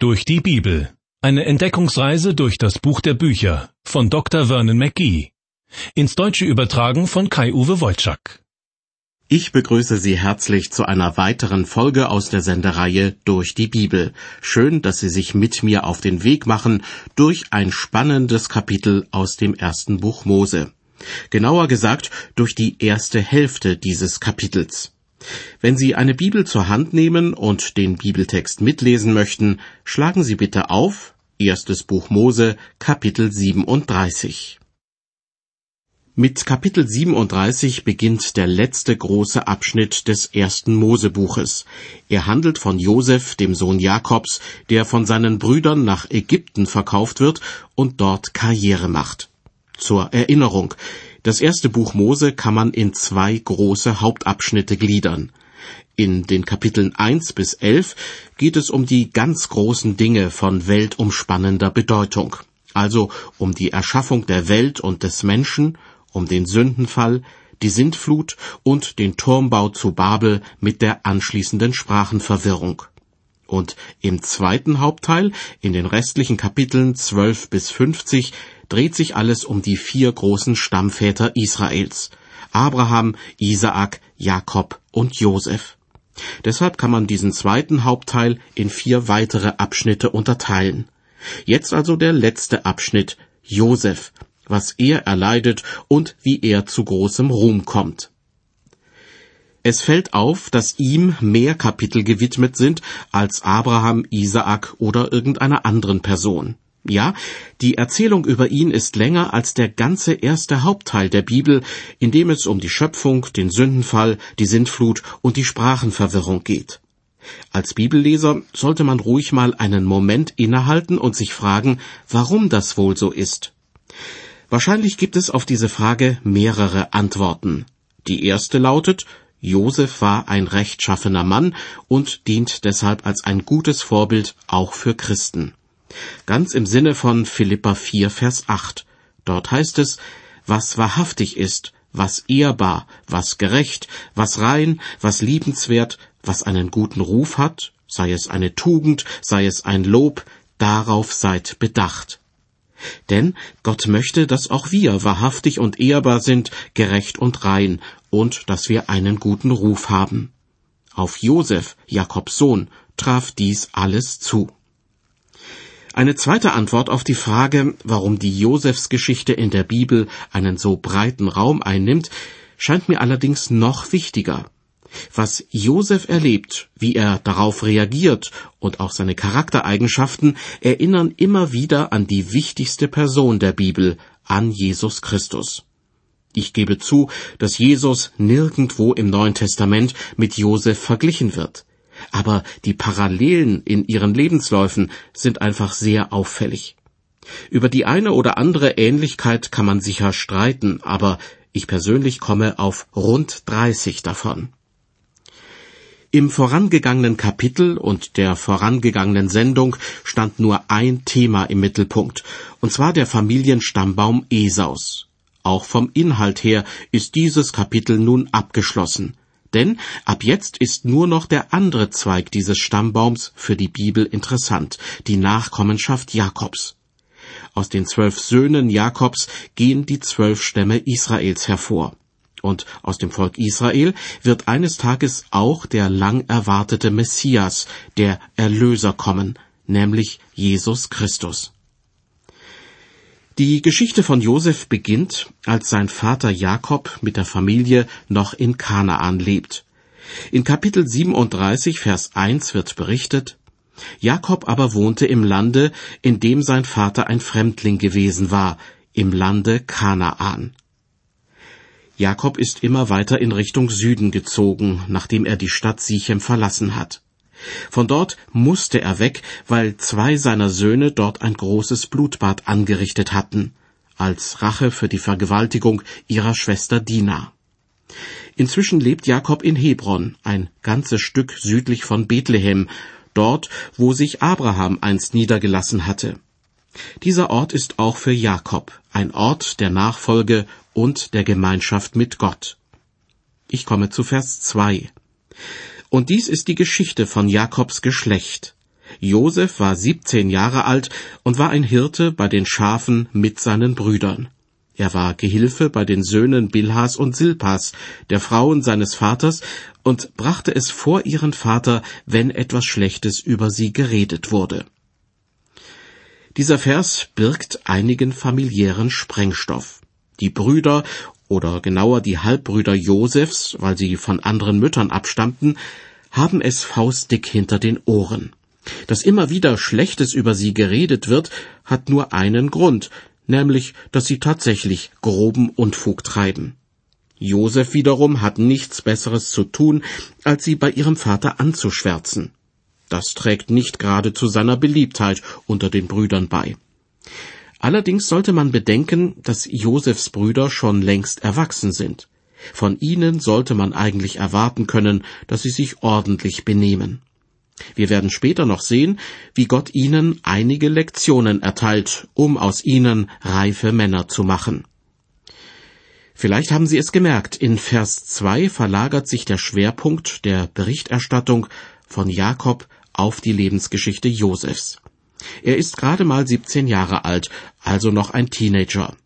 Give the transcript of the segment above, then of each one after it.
Durch die Bibel. Eine Entdeckungsreise durch das Buch der Bücher von Dr. Vernon McGee. Ins Deutsche übertragen von Kai-Uwe Wojczak. Ich begrüße Sie herzlich zu einer weiteren Folge aus der Sendereihe Durch die Bibel. Schön, dass Sie sich mit mir auf den Weg machen durch ein spannendes Kapitel aus dem ersten Buch Mose. Genauer gesagt durch die erste Hälfte dieses Kapitels. Wenn Sie eine Bibel zur Hand nehmen und den Bibeltext mitlesen möchten, schlagen Sie bitte auf Erstes Buch Mose, Kapitel 37. Mit Kapitel 37 beginnt der letzte große Abschnitt des ersten Mosebuches. Er handelt von Josef, dem Sohn Jakobs, der von seinen Brüdern nach Ägypten verkauft wird und dort Karriere macht. Zur Erinnerung, das erste Buch Mose kann man in zwei große Hauptabschnitte gliedern. In den Kapiteln 1 bis 11 geht es um die ganz großen Dinge von weltumspannender Bedeutung, also um die Erschaffung der Welt und des Menschen, um den Sündenfall, die Sintflut und den Turmbau zu Babel mit der anschließenden Sprachenverwirrung. Und im zweiten Hauptteil, in den restlichen Kapiteln 12 bis 50, dreht sich alles um die vier großen Stammväter Israels. Abraham, Isaak, Jakob und Josef. Deshalb kann man diesen zweiten Hauptteil in vier weitere Abschnitte unterteilen. Jetzt also der letzte Abschnitt, Josef, was er erleidet und wie er zu großem Ruhm kommt. Es fällt auf, dass ihm mehr Kapitel gewidmet sind als Abraham, Isaak oder irgendeiner anderen Person. Ja, die Erzählung über ihn ist länger als der ganze erste Hauptteil der Bibel, in dem es um die Schöpfung, den Sündenfall, die Sintflut und die Sprachenverwirrung geht. Als Bibelleser sollte man ruhig mal einen Moment innehalten und sich fragen, warum das wohl so ist. Wahrscheinlich gibt es auf diese Frage mehrere Antworten. Die erste lautet, Josef war ein rechtschaffener Mann und dient deshalb als ein gutes Vorbild auch für Christen. Ganz im Sinne von Philippa 4, Vers 8. Dort heißt es, was wahrhaftig ist, was ehrbar, was gerecht, was rein, was liebenswert, was einen guten Ruf hat, sei es eine Tugend, sei es ein Lob, darauf seid bedacht. Denn Gott möchte, dass auch wir wahrhaftig und ehrbar sind, gerecht und rein, und dass wir einen guten Ruf haben. Auf Josef, Jakobs Sohn, traf dies alles zu. Eine zweite Antwort auf die Frage, warum die Josefsgeschichte in der Bibel einen so breiten Raum einnimmt, scheint mir allerdings noch wichtiger. Was Josef erlebt, wie er darauf reagiert und auch seine Charaktereigenschaften erinnern immer wieder an die wichtigste Person der Bibel, an Jesus Christus. Ich gebe zu, dass Jesus nirgendwo im Neuen Testament mit Josef verglichen wird aber die Parallelen in ihren Lebensläufen sind einfach sehr auffällig. Über die eine oder andere Ähnlichkeit kann man sicher streiten, aber ich persönlich komme auf rund 30 davon. Im vorangegangenen Kapitel und der vorangegangenen Sendung stand nur ein Thema im Mittelpunkt, und zwar der Familienstammbaum Esaus. Auch vom Inhalt her ist dieses Kapitel nun abgeschlossen. Denn ab jetzt ist nur noch der andere Zweig dieses Stammbaums für die Bibel interessant, die Nachkommenschaft Jakobs. Aus den zwölf Söhnen Jakobs gehen die zwölf Stämme Israels hervor. Und aus dem Volk Israel wird eines Tages auch der lang erwartete Messias, der Erlöser kommen, nämlich Jesus Christus. Die Geschichte von Josef beginnt, als sein Vater Jakob mit der Familie noch in Kanaan lebt. In Kapitel 37, Vers 1 wird berichtet, Jakob aber wohnte im Lande, in dem sein Vater ein Fremdling gewesen war, im Lande Kanaan. Jakob ist immer weiter in Richtung Süden gezogen, nachdem er die Stadt Sichem verlassen hat. Von dort musste er weg, weil zwei seiner Söhne dort ein großes Blutbad angerichtet hatten, als Rache für die Vergewaltigung ihrer Schwester Dina. Inzwischen lebt Jakob in Hebron, ein ganzes Stück südlich von Bethlehem, dort, wo sich Abraham einst niedergelassen hatte. Dieser Ort ist auch für Jakob ein Ort der Nachfolge und der Gemeinschaft mit Gott. Ich komme zu Vers 2. Und dies ist die Geschichte von Jakobs Geschlecht. Josef war 17 Jahre alt und war ein Hirte bei den Schafen mit seinen Brüdern. Er war Gehilfe bei den Söhnen Bilhas und Silpas, der Frauen seines Vaters, und brachte es vor ihren Vater, wenn etwas Schlechtes über sie geredet wurde. Dieser Vers birgt einigen familiären Sprengstoff. Die Brüder oder genauer die Halbbrüder Josefs, weil sie von anderen Müttern abstammten, haben es faustdick hinter den Ohren. Dass immer wieder Schlechtes über sie geredet wird, hat nur einen Grund, nämlich, dass sie tatsächlich groben Unfug treiben. Josef wiederum hat nichts Besseres zu tun, als sie bei ihrem Vater anzuschwärzen. Das trägt nicht gerade zu seiner Beliebtheit unter den Brüdern bei. Allerdings sollte man bedenken, dass Josefs Brüder schon längst erwachsen sind. Von ihnen sollte man eigentlich erwarten können, dass sie sich ordentlich benehmen. Wir werden später noch sehen, wie Gott ihnen einige Lektionen erteilt, um aus ihnen reife Männer zu machen. Vielleicht haben Sie es gemerkt, in Vers 2 verlagert sich der Schwerpunkt der Berichterstattung von Jakob auf die Lebensgeschichte Josefs. Er ist gerade mal 17 Jahre alt, also noch ein Teenager.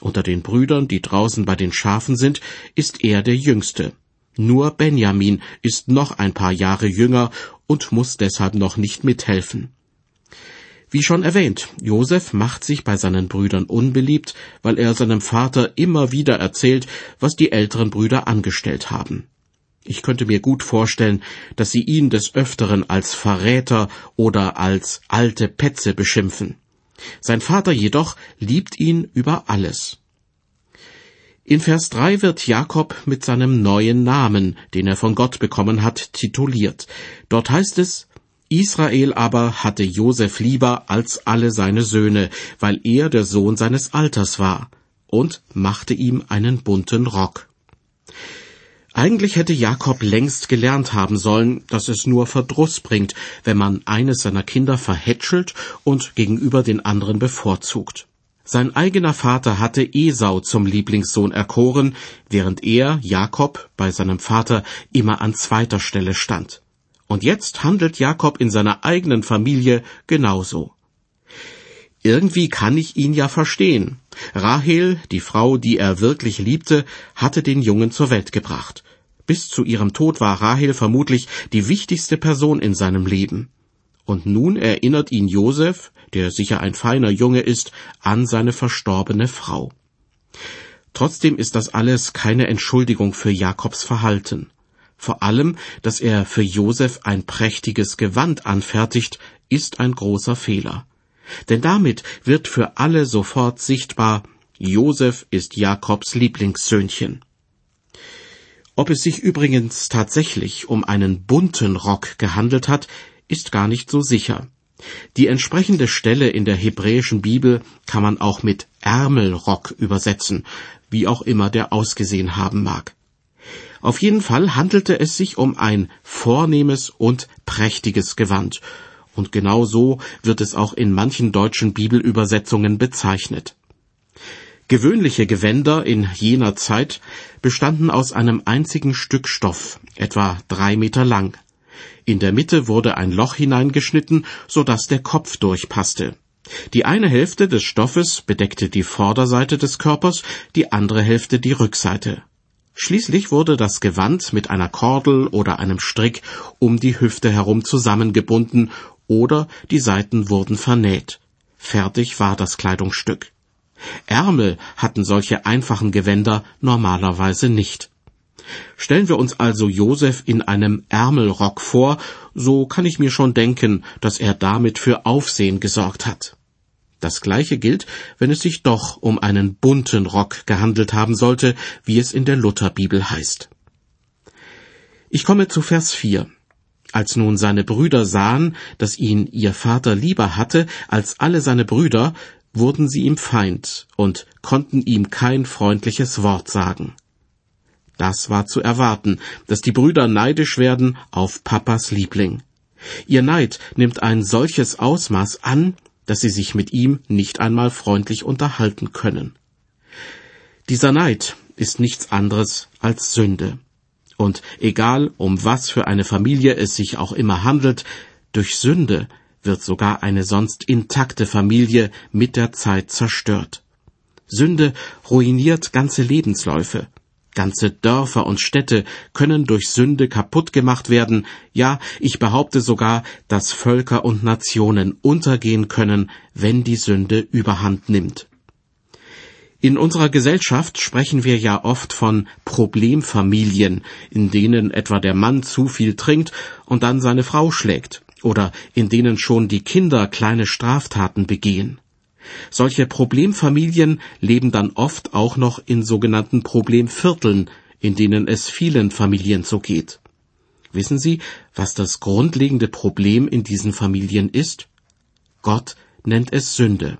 Unter den Brüdern, die draußen bei den Schafen sind, ist er der Jüngste. Nur Benjamin ist noch ein paar Jahre jünger und muss deshalb noch nicht mithelfen. Wie schon erwähnt, Josef macht sich bei seinen Brüdern unbeliebt, weil er seinem Vater immer wieder erzählt, was die älteren Brüder angestellt haben. Ich könnte mir gut vorstellen, dass sie ihn des Öfteren als Verräter oder als alte Petze beschimpfen. Sein Vater jedoch liebt ihn über alles. In Vers 3 wird Jakob mit seinem neuen Namen, den er von Gott bekommen hat, tituliert. Dort heißt es, Israel aber hatte Josef lieber als alle seine Söhne, weil er der Sohn seines Alters war, und machte ihm einen bunten Rock. Eigentlich hätte Jakob längst gelernt haben sollen, dass es nur Verdruss bringt, wenn man eines seiner Kinder verhätschelt und gegenüber den anderen bevorzugt. Sein eigener Vater hatte Esau zum Lieblingssohn erkoren, während er, Jakob, bei seinem Vater immer an zweiter Stelle stand. Und jetzt handelt Jakob in seiner eigenen Familie genauso. Irgendwie kann ich ihn ja verstehen. Rahel, die Frau, die er wirklich liebte, hatte den Jungen zur Welt gebracht. Bis zu ihrem Tod war Rahel vermutlich die wichtigste Person in seinem Leben. Und nun erinnert ihn Josef, der sicher ein feiner Junge ist, an seine verstorbene Frau. Trotzdem ist das alles keine Entschuldigung für Jakobs Verhalten. Vor allem, dass er für Josef ein prächtiges Gewand anfertigt, ist ein großer Fehler. Denn damit wird für alle sofort sichtbar, Josef ist Jakobs Lieblingssöhnchen. Ob es sich übrigens tatsächlich um einen bunten Rock gehandelt hat, ist gar nicht so sicher. Die entsprechende Stelle in der hebräischen Bibel kann man auch mit Ärmelrock übersetzen, wie auch immer der ausgesehen haben mag. Auf jeden Fall handelte es sich um ein vornehmes und prächtiges Gewand, und genau so wird es auch in manchen deutschen Bibelübersetzungen bezeichnet. Gewöhnliche Gewänder in jener Zeit bestanden aus einem einzigen Stück Stoff, etwa drei Meter lang. In der Mitte wurde ein Loch hineingeschnitten, so dass der Kopf durchpasste. Die eine Hälfte des Stoffes bedeckte die Vorderseite des Körpers, die andere Hälfte die Rückseite. Schließlich wurde das Gewand mit einer Kordel oder einem Strick um die Hüfte herum zusammengebunden oder die Seiten wurden vernäht. Fertig war das Kleidungsstück. Ärmel hatten solche einfachen Gewänder normalerweise nicht. Stellen wir uns also Josef in einem Ärmelrock vor, so kann ich mir schon denken, dass er damit für Aufsehen gesorgt hat. Das gleiche gilt, wenn es sich doch um einen bunten Rock gehandelt haben sollte, wie es in der Lutherbibel heißt. Ich komme zu Vers 4. Als nun seine Brüder sahen, dass ihn ihr Vater lieber hatte als alle seine Brüder, wurden sie ihm Feind und konnten ihm kein freundliches Wort sagen. Das war zu erwarten, dass die Brüder neidisch werden auf Papas Liebling. Ihr Neid nimmt ein solches Ausmaß an, dass sie sich mit ihm nicht einmal freundlich unterhalten können. Dieser Neid ist nichts anderes als Sünde. Und egal, um was für eine Familie es sich auch immer handelt, durch Sünde wird sogar eine sonst intakte Familie mit der Zeit zerstört. Sünde ruiniert ganze Lebensläufe. Ganze Dörfer und Städte können durch Sünde kaputt gemacht werden, ja, ich behaupte sogar, dass Völker und Nationen untergehen können, wenn die Sünde überhand nimmt. In unserer Gesellschaft sprechen wir ja oft von Problemfamilien, in denen etwa der Mann zu viel trinkt und dann seine Frau schlägt, oder in denen schon die Kinder kleine Straftaten begehen. Solche Problemfamilien leben dann oft auch noch in sogenannten Problemvierteln, in denen es vielen Familien so geht. Wissen Sie, was das grundlegende Problem in diesen Familien ist? Gott nennt es Sünde.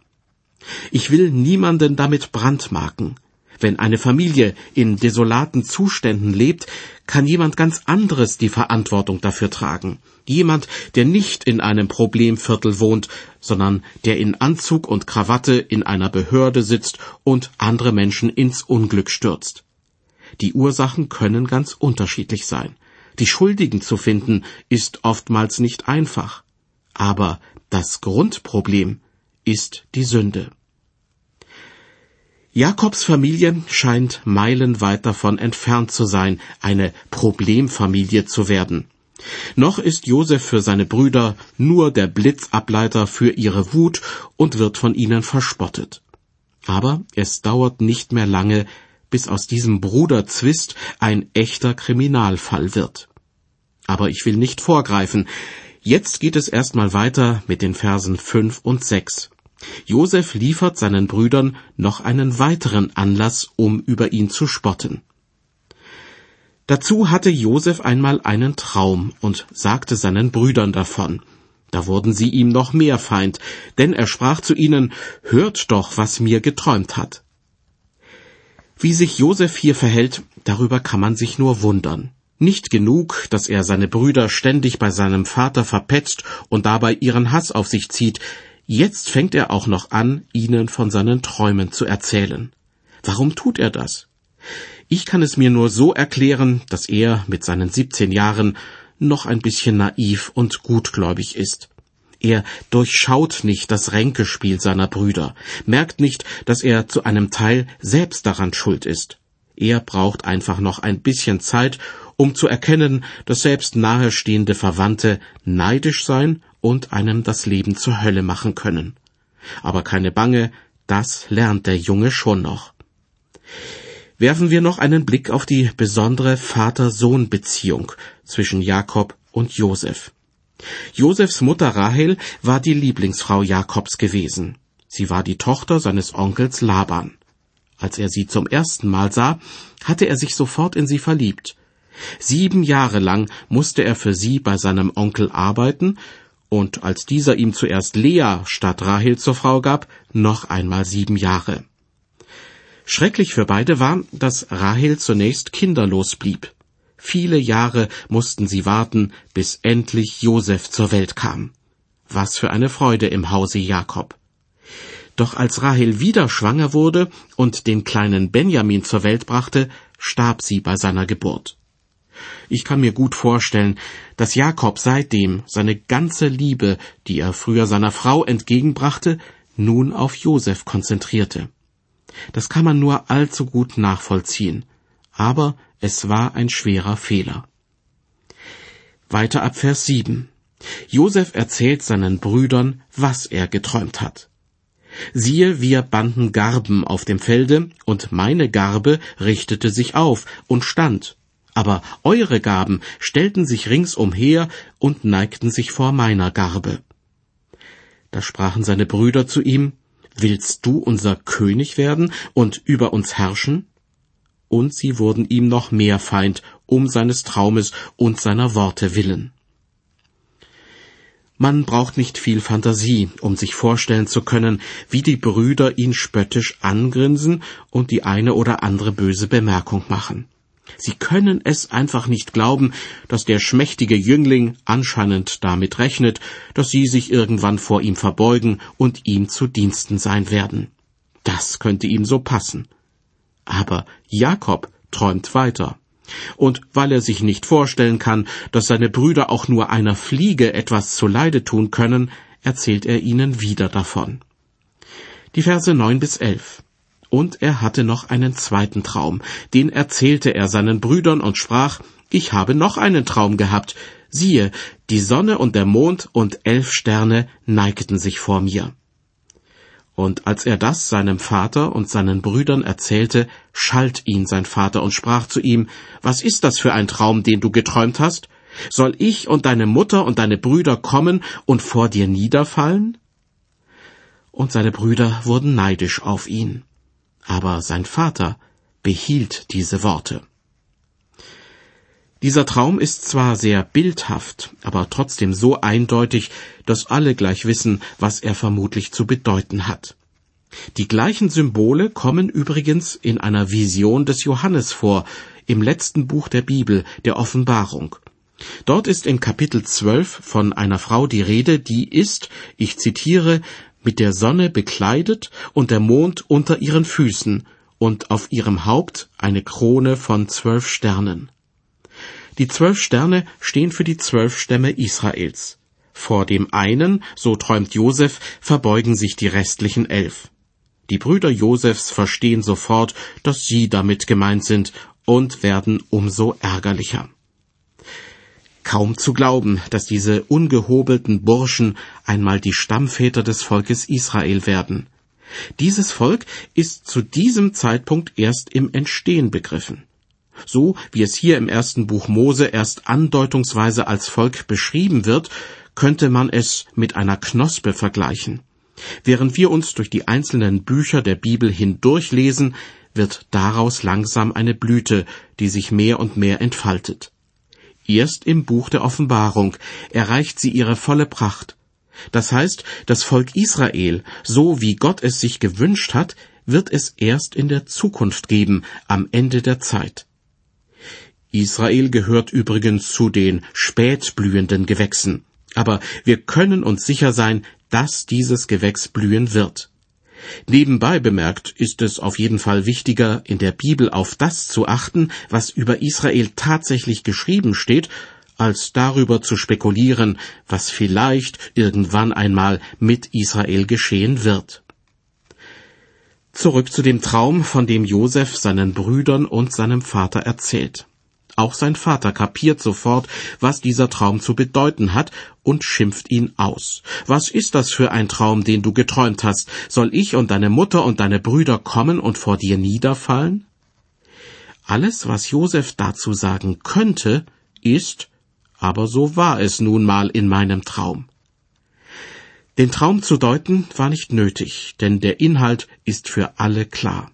Ich will niemanden damit brandmarken. Wenn eine Familie in desolaten Zuständen lebt, kann jemand ganz anderes die Verantwortung dafür tragen. Jemand, der nicht in einem Problemviertel wohnt, sondern der in Anzug und Krawatte in einer Behörde sitzt und andere Menschen ins Unglück stürzt. Die Ursachen können ganz unterschiedlich sein. Die Schuldigen zu finden ist oftmals nicht einfach. Aber das Grundproblem ist die Sünde. Jakobs Familie scheint meilenweit davon entfernt zu sein, eine Problemfamilie zu werden. Noch ist Josef für seine Brüder nur der Blitzableiter für ihre Wut und wird von ihnen verspottet. Aber es dauert nicht mehr lange, bis aus diesem Bruderzwist ein echter Kriminalfall wird. Aber ich will nicht vorgreifen. Jetzt geht es erstmal weiter mit den Versen fünf und sechs. Josef liefert seinen Brüdern noch einen weiteren Anlass, um über ihn zu spotten. Dazu hatte Josef einmal einen Traum und sagte seinen Brüdern davon. Da wurden sie ihm noch mehr Feind, denn er sprach zu ihnen, Hört doch, was mir geträumt hat. Wie sich Josef hier verhält, darüber kann man sich nur wundern. Nicht genug, dass er seine Brüder ständig bei seinem Vater verpetzt und dabei ihren Hass auf sich zieht, Jetzt fängt er auch noch an, ihnen von seinen Träumen zu erzählen. Warum tut er das? Ich kann es mir nur so erklären, dass er mit seinen 17 Jahren noch ein bisschen naiv und gutgläubig ist. Er durchschaut nicht das Ränkespiel seiner Brüder, merkt nicht, dass er zu einem Teil selbst daran schuld ist. Er braucht einfach noch ein bisschen Zeit, um zu erkennen, dass selbst nahestehende Verwandte neidisch sein und einem das Leben zur Hölle machen können. Aber keine Bange, das lernt der Junge schon noch. Werfen wir noch einen Blick auf die besondere Vater-Sohn-Beziehung zwischen Jakob und Josef. Josefs Mutter Rahel war die Lieblingsfrau Jakobs gewesen. Sie war die Tochter seines Onkels Laban. Als er sie zum ersten Mal sah, hatte er sich sofort in sie verliebt. Sieben Jahre lang musste er für sie bei seinem Onkel arbeiten und als dieser ihm zuerst Lea statt Rahel zur Frau gab, noch einmal sieben Jahre. Schrecklich für beide war, dass Rahel zunächst kinderlos blieb. Viele Jahre mussten sie warten, bis endlich Josef zur Welt kam. Was für eine Freude im Hause Jakob. Doch als Rahel wieder schwanger wurde und den kleinen Benjamin zur Welt brachte, starb sie bei seiner Geburt. Ich kann mir gut vorstellen, dass Jakob seitdem seine ganze Liebe, die er früher seiner Frau entgegenbrachte, nun auf Josef konzentrierte. Das kann man nur allzu gut nachvollziehen, aber es war ein schwerer Fehler. Weiter ab Vers 7. Josef erzählt seinen Brüdern, was er geträumt hat. Siehe, wir banden Garben auf dem Felde, und meine Garbe richtete sich auf und stand, aber eure Gaben stellten sich ringsumher und neigten sich vor meiner Garbe. Da sprachen seine Brüder zu ihm, Willst du unser König werden und über uns herrschen? Und sie wurden ihm noch mehr Feind um seines Traumes und seiner Worte willen. Man braucht nicht viel Fantasie, um sich vorstellen zu können, wie die Brüder ihn spöttisch angrinsen und die eine oder andere böse Bemerkung machen. Sie können es einfach nicht glauben, dass der schmächtige Jüngling anscheinend damit rechnet, dass sie sich irgendwann vor ihm verbeugen und ihm zu Diensten sein werden. Das könnte ihm so passen. Aber Jakob träumt weiter. Und weil er sich nicht vorstellen kann, dass seine Brüder auch nur einer Fliege etwas zuleide tun können, erzählt er ihnen wieder davon. Die Verse neun bis elf. Und er hatte noch einen zweiten Traum, den erzählte er seinen Brüdern und sprach, ich habe noch einen Traum gehabt, siehe, die Sonne und der Mond und elf Sterne neigten sich vor mir. Und als er das seinem Vater und seinen Brüdern erzählte, schalt ihn sein Vater und sprach zu ihm, Was ist das für ein Traum, den du geträumt hast? Soll ich und deine Mutter und deine Brüder kommen und vor dir niederfallen? Und seine Brüder wurden neidisch auf ihn. Aber sein Vater behielt diese Worte. Dieser Traum ist zwar sehr bildhaft, aber trotzdem so eindeutig, dass alle gleich wissen, was er vermutlich zu bedeuten hat. Die gleichen Symbole kommen übrigens in einer Vision des Johannes vor, im letzten Buch der Bibel, der Offenbarung. Dort ist in Kapitel 12 von einer Frau die Rede, die ist, ich zitiere, mit der Sonne bekleidet und der Mond unter ihren Füßen und auf ihrem Haupt eine Krone von zwölf Sternen. Die zwölf Sterne stehen für die zwölf Stämme Israels. Vor dem einen, so träumt Josef, verbeugen sich die restlichen elf. Die Brüder Josefs verstehen sofort, dass sie damit gemeint sind und werden umso ärgerlicher. Kaum zu glauben, dass diese ungehobelten Burschen einmal die Stammväter des Volkes Israel werden. Dieses Volk ist zu diesem Zeitpunkt erst im Entstehen begriffen so wie es hier im ersten Buch Mose erst andeutungsweise als Volk beschrieben wird, könnte man es mit einer Knospe vergleichen. Während wir uns durch die einzelnen Bücher der Bibel hindurchlesen, wird daraus langsam eine Blüte, die sich mehr und mehr entfaltet. Erst im Buch der Offenbarung erreicht sie ihre volle Pracht. Das heißt, das Volk Israel, so wie Gott es sich gewünscht hat, wird es erst in der Zukunft geben, am Ende der Zeit. Israel gehört übrigens zu den spätblühenden Gewächsen. Aber wir können uns sicher sein, dass dieses Gewächs blühen wird. Nebenbei bemerkt ist es auf jeden Fall wichtiger, in der Bibel auf das zu achten, was über Israel tatsächlich geschrieben steht, als darüber zu spekulieren, was vielleicht irgendwann einmal mit Israel geschehen wird. Zurück zu dem Traum, von dem Josef seinen Brüdern und seinem Vater erzählt. Auch sein Vater kapiert sofort, was dieser Traum zu bedeuten hat und schimpft ihn aus. Was ist das für ein Traum, den du geträumt hast? Soll ich und deine Mutter und deine Brüder kommen und vor dir niederfallen? Alles, was Josef dazu sagen könnte, ist, aber so war es nun mal in meinem Traum. Den Traum zu deuten war nicht nötig, denn der Inhalt ist für alle klar.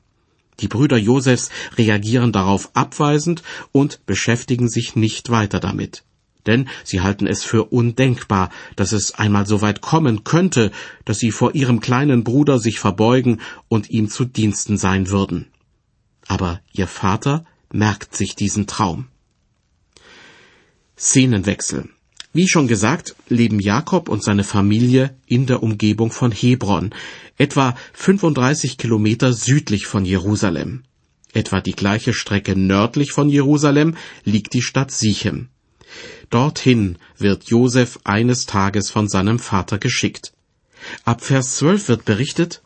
Die Brüder Josefs reagieren darauf abweisend und beschäftigen sich nicht weiter damit. Denn sie halten es für undenkbar, dass es einmal so weit kommen könnte, dass sie vor ihrem kleinen Bruder sich verbeugen und ihm zu Diensten sein würden. Aber ihr Vater merkt sich diesen Traum. Szenenwechsel. Wie schon gesagt, leben Jakob und seine Familie in der Umgebung von Hebron, etwa 35 Kilometer südlich von Jerusalem. Etwa die gleiche Strecke nördlich von Jerusalem liegt die Stadt Sichem. Dorthin wird Josef eines Tages von seinem Vater geschickt. Ab Vers 12 wird berichtet,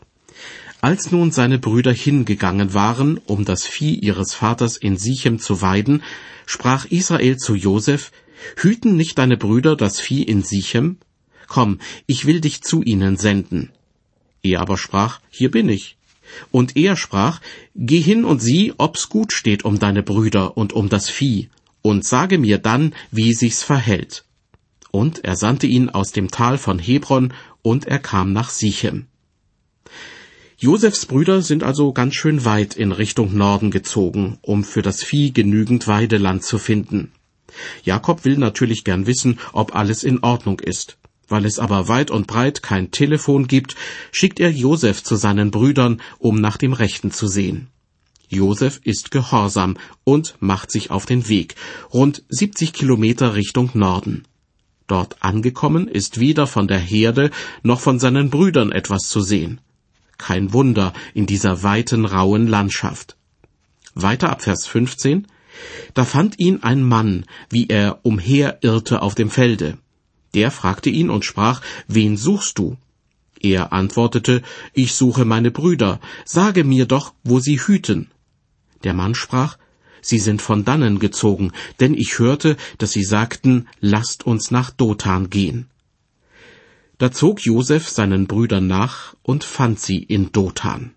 als nun seine Brüder hingegangen waren, um das Vieh ihres Vaters in Sichem zu weiden, sprach Israel zu Josef, Hüten nicht deine Brüder das Vieh in Sichem? Komm, ich will dich zu ihnen senden. Er aber sprach, Hier bin ich. Und er sprach, Geh hin und sieh, ob's gut steht um deine Brüder und um das Vieh, und sage mir dann, wie sich's verhält. Und er sandte ihn aus dem Tal von Hebron, und er kam nach Sichem. Josefs Brüder sind also ganz schön weit in Richtung Norden gezogen, um für das Vieh genügend Weideland zu finden. Jakob will natürlich gern wissen, ob alles in Ordnung ist. Weil es aber weit und breit kein Telefon gibt, schickt er Josef zu seinen Brüdern, um nach dem Rechten zu sehen. Josef ist gehorsam und macht sich auf den Weg, rund 70 Kilometer Richtung Norden. Dort angekommen ist weder von der Herde noch von seinen Brüdern etwas zu sehen. Kein Wunder in dieser weiten, rauen Landschaft. Weiter ab Vers 15. Da fand ihn ein Mann, wie er umherirrte auf dem Felde. Der fragte ihn und sprach, Wen suchst du? Er antwortete, Ich suche meine Brüder, sage mir doch, wo sie hüten. Der Mann sprach, Sie sind von dannen gezogen, denn ich hörte, dass sie sagten, Lasst uns nach Dothan gehen. Da zog Josef seinen Brüdern nach und fand sie in Dothan.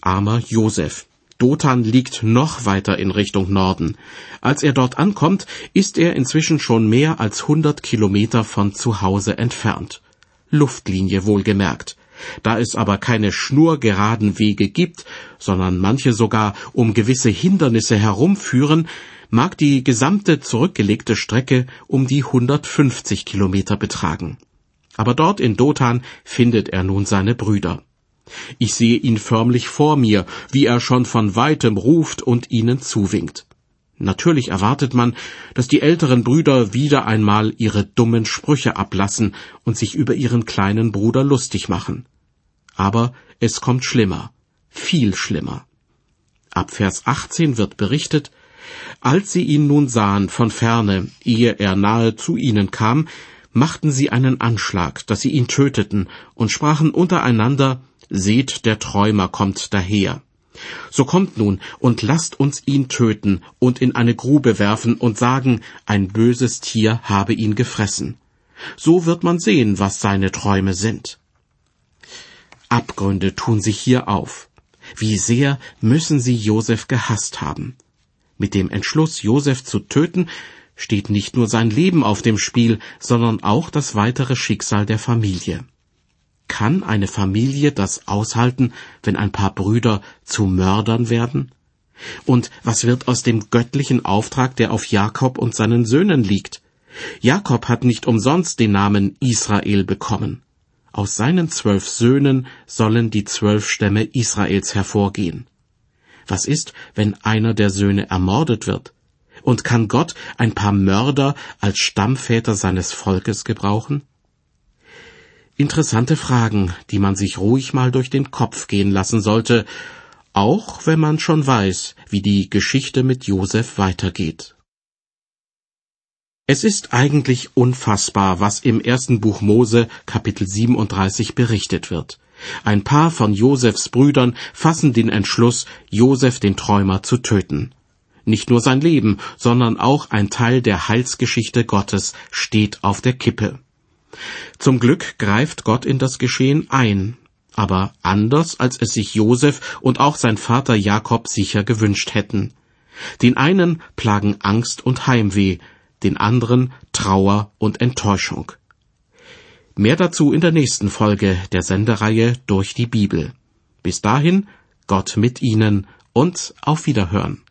Armer Josef. Dothan liegt noch weiter in Richtung Norden. Als er dort ankommt, ist er inzwischen schon mehr als hundert Kilometer von zu Hause entfernt. Luftlinie wohlgemerkt. Da es aber keine schnurgeraden Wege gibt, sondern manche sogar um gewisse Hindernisse herumführen, mag die gesamte zurückgelegte Strecke um die 150 Kilometer betragen. Aber dort in Dothan findet er nun seine Brüder. Ich sehe ihn förmlich vor mir, wie er schon von weitem ruft und ihnen zuwinkt. Natürlich erwartet man, dass die älteren Brüder wieder einmal ihre dummen Sprüche ablassen und sich über ihren kleinen Bruder lustig machen. Aber es kommt schlimmer, viel schlimmer. Ab Vers 18 wird berichtet, als sie ihn nun sahen von ferne, ehe er nahe zu ihnen kam, machten sie einen Anschlag, dass sie ihn töteten, und sprachen untereinander, Seht, der Träumer kommt daher. So kommt nun und lasst uns ihn töten und in eine Grube werfen und sagen, ein böses Tier habe ihn gefressen. So wird man sehen, was seine Träume sind. Abgründe tun sich hier auf. Wie sehr müssen sie Josef gehasst haben. Mit dem Entschluss, Josef zu töten, steht nicht nur sein Leben auf dem Spiel, sondern auch das weitere Schicksal der Familie. Kann eine Familie das aushalten, wenn ein paar Brüder zu Mördern werden? Und was wird aus dem göttlichen Auftrag, der auf Jakob und seinen Söhnen liegt? Jakob hat nicht umsonst den Namen Israel bekommen. Aus seinen zwölf Söhnen sollen die zwölf Stämme Israels hervorgehen. Was ist, wenn einer der Söhne ermordet wird? Und kann Gott ein paar Mörder als Stammväter seines Volkes gebrauchen? Interessante Fragen, die man sich ruhig mal durch den Kopf gehen lassen sollte, auch wenn man schon weiß, wie die Geschichte mit Josef weitergeht. Es ist eigentlich unfassbar, was im ersten Buch Mose Kapitel 37 berichtet wird. Ein paar von Josefs Brüdern fassen den Entschluss, Josef den Träumer zu töten. Nicht nur sein Leben, sondern auch ein Teil der Heilsgeschichte Gottes steht auf der Kippe. Zum Glück greift Gott in das Geschehen ein, aber anders, als es sich Josef und auch sein Vater Jakob sicher gewünscht hätten. Den einen plagen Angst und Heimweh, den anderen Trauer und Enttäuschung. Mehr dazu in der nächsten Folge der Sendereihe durch die Bibel. Bis dahin, Gott mit Ihnen und auf Wiederhören.